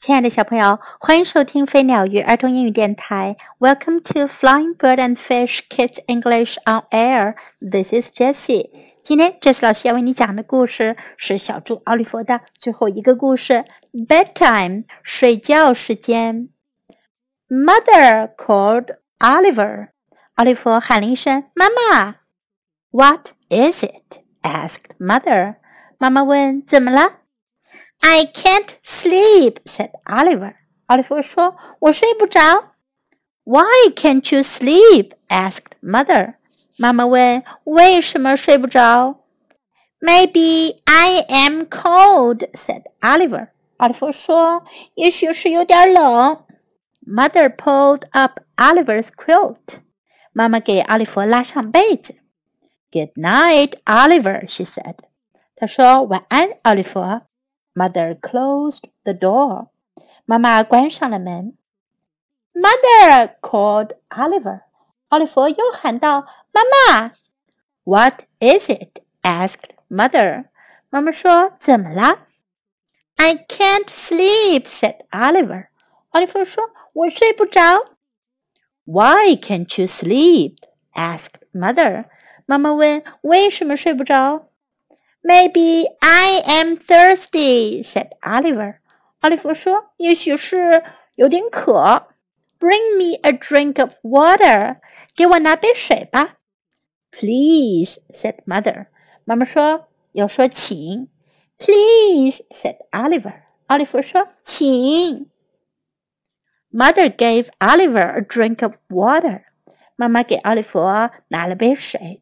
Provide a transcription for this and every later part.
亲爱的小朋友，欢迎收听飞鸟与儿童英语电台。Welcome to Flying Bird and Fish Kids English on Air. This is Jessie. 今天，Jessie 老师要为你讲的故事是小猪奥利弗的最后一个故事：Bedtime，睡觉时间。Mother called Oliver. 奥利弗喊了一声：“妈妈。” What is it? asked Mother. 妈妈问：“怎么了？” I can't sleep," said Oliver. 奥利弗说：“我睡不着。” Why can't you sleep? asked Mother. 妈妈问：“为什么睡不着？” Maybe I am cold," said Oliver. 奥利弗说：“也许是有点冷。” Mother pulled up Oliver's quilt. 妈妈给奥利弗拉上被子。Good night, Oliver, she said. 她说：“晚安，奥利弗。” Mother closed the door. 妈妈关上了门。Mother called Oliver. 奥利弗又喊道：“妈妈。” What is it? asked Mother. 妈妈说：“怎么了？” I can't sleep," said Oliver. 奥利弗说：“我睡不着。” Why can't you sleep? asked Mother. 妈妈问：“为什么睡不着？” ？” Maybe I am thirsty," said Oliver. 奥利弗说：“也许是有点渴。” Bring me a drink of water. 给我拿杯水吧。Please, said mother. 妈妈说：“要说请。” Please, said Oliver. 奥利弗说：“请。” Mother gave Oliver a drink of water. 妈妈给奥利弗拿了杯水。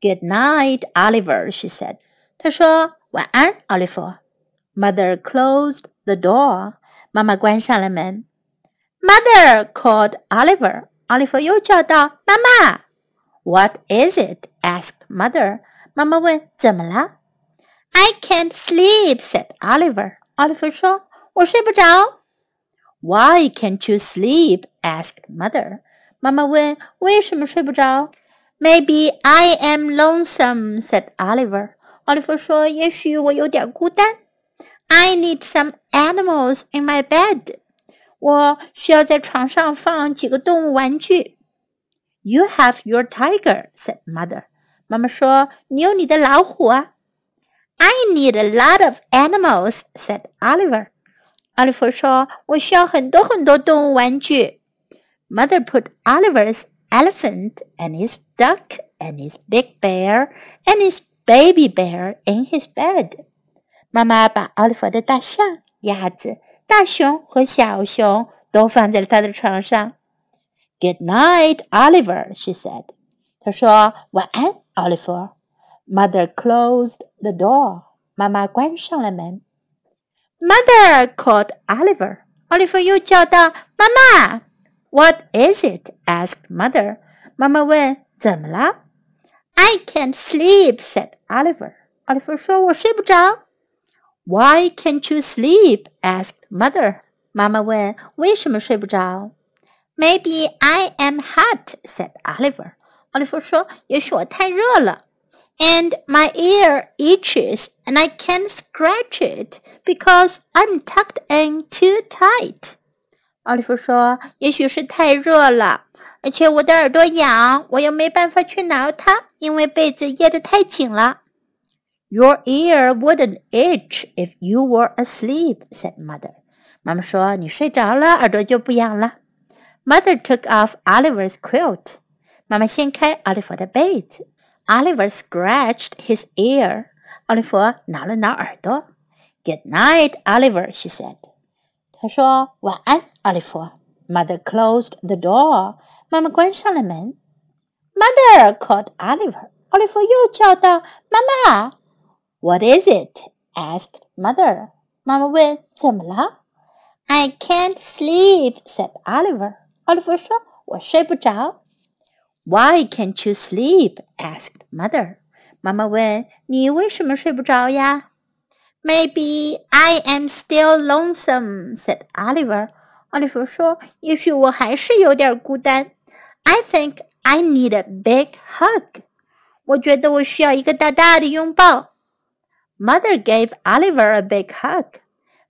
Good night, Oliver, she said. 他说：“晚安，奥利弗。” Mother closed the door. 妈妈关上了门。Mother called Oliver. 奥利弗又叫道：“妈妈。” What is it? asked Mother. 妈妈问：“怎么了？” I can't sleep," said Oliver. 奥利弗说：“我睡不着。” Why can't you sleep? asked Mother. 妈妈问：“为什么睡不着？” Maybe I am lonesome," said Oliver. 奥利弗说：“也许我有点孤单。” I need some animals in my bed. 我需要在床上放几个动物玩具。You have your tiger," said mother. 妈妈说：“你有你的老虎啊。” I need a lot of animals," said Oliver. 奥利弗说：“我需要很多很多动物玩具。” Mother put Oliver's elephant and his duck and his big bear and his baby bear in his bed。妈妈把奥利弗的大象、鸭子、大熊和小熊都放在了他的床上。Good night, Oliver, she said. 她说晚安，奥利弗。Mother closed the door. 妈妈关上了门。Mother called Oliver. 奥利弗又叫道：“妈妈。” What is it? asked Mother. 妈妈问：“怎么了？” ？” I can't sleep," said Oliver. 奥利弗说：“我睡不着。” Why can't you sleep? asked Mother. 妈妈问：“为什么睡不着？” Maybe I am hot," said Oliver. 奥利弗说：“也许我太热了。” And my ear itches, and I can't scratch it because I'm tucked in too tight. 奥利弗说：“也许是太热了， ”而且我的耳朵痒，我又没办法去挠它，因为被子掖得太紧了。” Your ear wouldn't itch if you were asleep," said mother. 妈妈说：“你睡着了，耳朵就不痒了。” Mother took off Oliver's quilt. 妈妈掀开奥利弗的被子。Oliver scratched his ear. 奥利弗挠了挠耳朵。Good night, Oliver, she said. 她说：“晚安，奥利弗。” Mother closed the door. 妈妈关上了门。Mother called Oliver. 奥利弗又叫道：“妈妈。” What is it? asked Mother. 妈妈问：“怎么了？” I can't sleep," said Oliver. 奥利弗说：“我睡不着。” Why can't you sleep? asked Mother. 妈妈问：“你为什么睡不着呀？” Maybe I am still lonesome," said Oliver. 奥利弗说：“也许我还是有点孤单。 I think I need a big hug。我觉得我需要一个大大的拥抱。” Mother gave Oliver a big hug.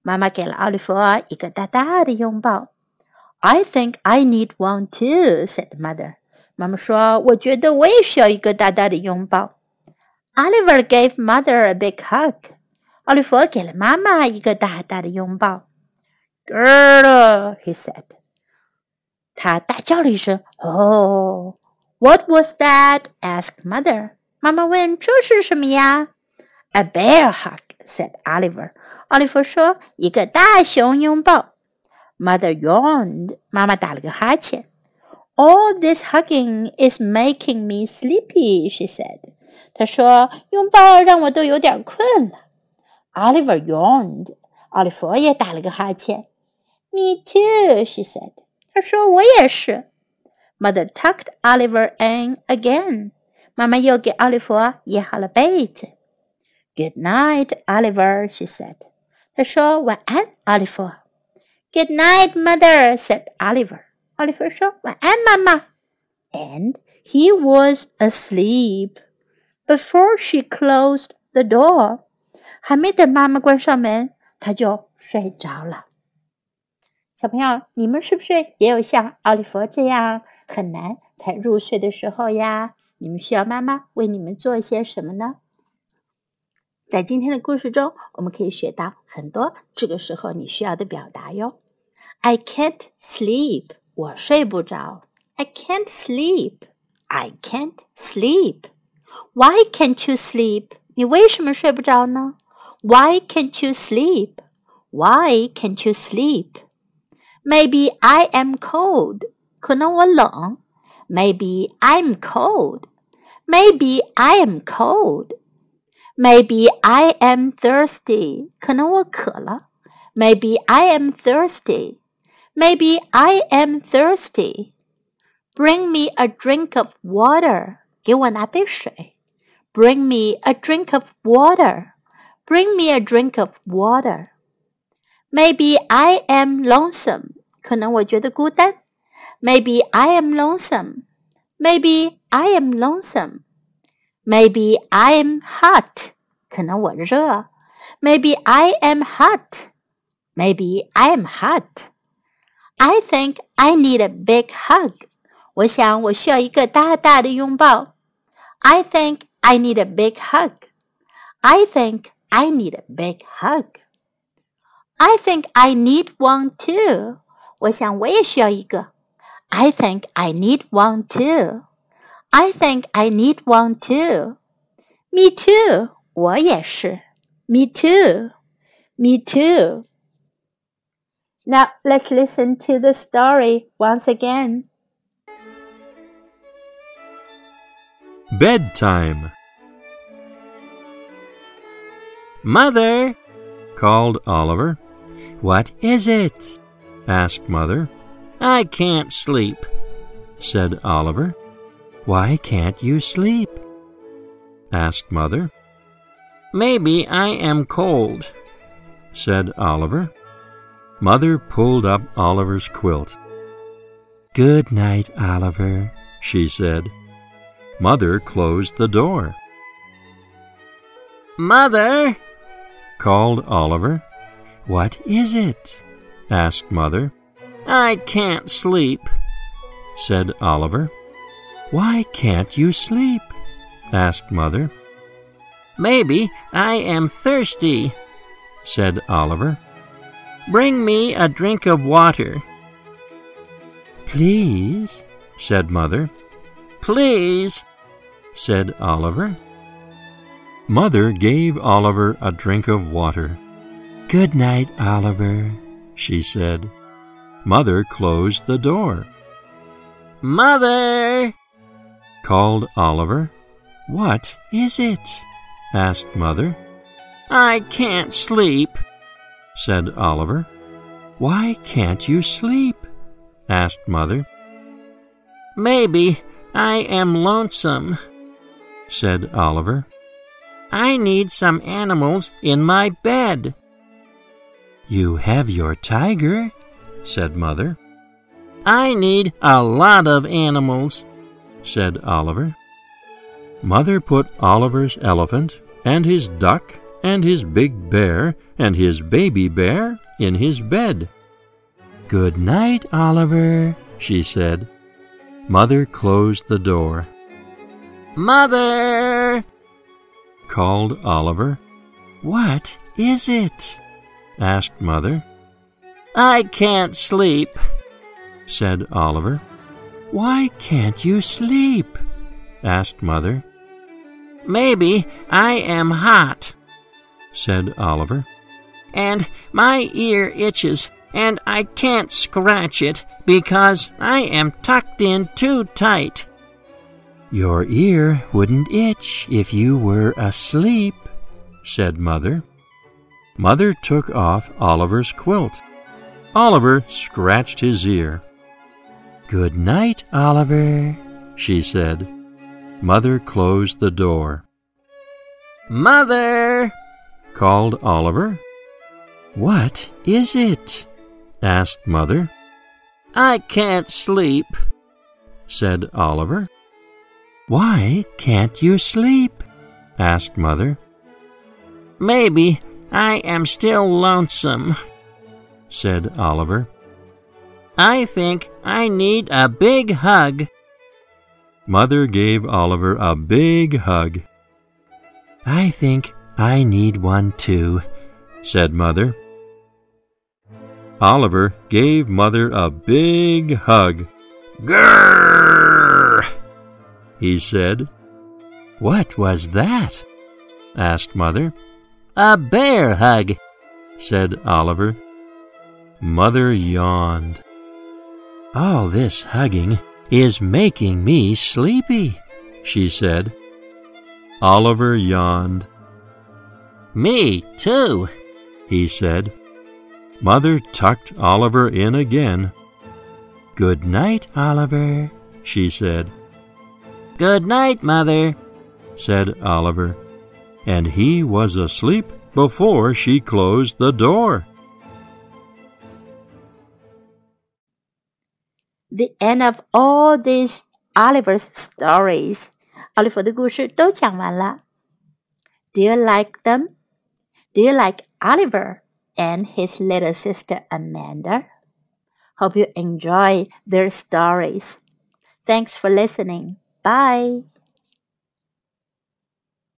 妈妈给了奥利弗一个大大的拥抱。I think I need one too," said mother. 妈妈说：“我觉得我也需要一个大大的拥抱。” Oliver gave mother a big hug. 奥利弗给了妈妈一个大大的拥抱。Girl, he said. 他大叫了一声：“Oh!” What was that? asked mother. 妈妈问：“这是什么呀？” A bear hug, said Oliver. 奥利弗说：“一个大熊拥抱。” Mother yawned. 妈妈打了个哈欠。All this hugging is making me sleepy, she said. 她说：“拥抱让我都有点困了。” Oliver yawned. 奥利弗也打了个哈欠。Me too, she said. 他说：“我也是。” Mother tucked Oliver in again. 妈妈又给奥利弗掖好了被子。Good night, Oliver, she said. 她说：“晚安，奥利弗。” Good night, mother, said Oliver. 奥利弗说：“晚安，妈妈。” And he was asleep before she closed the door. 还没等妈妈关上门，他就睡着了。 小朋友，你们是不是也有像奥利弗这样很难才入睡的时候呀？你们需要妈妈为你们做些什么呢？在今天的故事中，我们可以学到很多这个时候你需要的表达哟。I can't sleep，我睡不着。I can't sleep。I can't sleep。Why can't you sleep？你为什么睡不着呢？Why can't you sleep？Why can't you sleep？sleep？Maybe I am cold。可能我冷。Maybe I'm cold. Maybe I am cold. Maybe I am thirsty. 可能我渴了。Maybe I am thirsty. Maybe I am thirsty. Bring me a drink of water. 给我拿杯水。Bring me a drink of water. Bring me a drink of water. Maybe I am lonesome. 可能我觉得孤单。Maybe I am lonesome. Maybe I am lonesome. Maybe I am hot. 可能我热。Maybe I am hot. Maybe I am hot. I think I need a big hug. 我想我需要一个大大的拥抱。I think I need a big hug. I think I need a big hug. I think I need one too. 我想我也需要一个。I think I need one too. I think I need one too. Me too. 我也是。Me too. Me too. Now let's listen to the story once again. Bedtime. Mother, called Oliver. What is it? Asked Mother. I can't sleep, said Oliver. Why can't you sleep? asked Mother. Maybe I am cold, said Oliver. Mother pulled up Oliver's quilt. Good night, Oliver, she said. Mother closed the door. Mother, called Oliver. What is it? Asked Mother. I can't sleep, said Oliver. Why can't you sleep? asked Mother. Maybe I am thirsty, said Oliver. Bring me a drink of water. Please, said Mother. Please, said Oliver. Mother gave Oliver a drink of water. Good night, Oliver, she said. Mother closed the door. Mother! called Oliver. What is it? asked Mother. I can't sleep, said Oliver. Why can't you sleep? asked Mother. Maybe I am lonesome, said Oliver. I need some animals in my bed. You have your tiger, said Mother. I need a lot of animals, said Oliver. Mother put Oliver's elephant and his duck and his big bear and his baby bear in his bed. Good night, Oliver, she said. Mother closed the door. Mother! called Oliver. What is it? Asked Mother. I can't sleep, said Oliver. Why can't you sleep? asked Mother. Maybe I am hot, said Oliver. And my ear itches, and I can't scratch it because I am tucked in too tight. Your ear wouldn't itch if you were asleep, said Mother. Mother took off Oliver's quilt. Oliver scratched his ear. Good night, Oliver, she said. Mother closed the door. Mother! called Oliver. What is it? asked Mother. I can't sleep, said Oliver. Why can't you sleep? asked Mother. Maybe I am still lonesome, said Oliver. I think I need a big hug. Mother gave Oliver a big hug. I think I need one too, said Mother. Oliver gave Mother a big hug. Grrr! he said. What was that? asked Mother. A bear hug, said Oliver. Mother yawned. All this hugging is making me sleepy, she said. Oliver yawned. Me too, he said. Mother tucked Oliver in again. Good night, Oliver, she said. Good night, Mother, said Oliver, and he was asleep before she closed the door. The end of all these Oliver's stories. 奥利弗的故事都讲完了。Do you like them? Do you like Oliver and his little sister Amanda? Hope you enjoy their stories. Thanks for listening. Bye.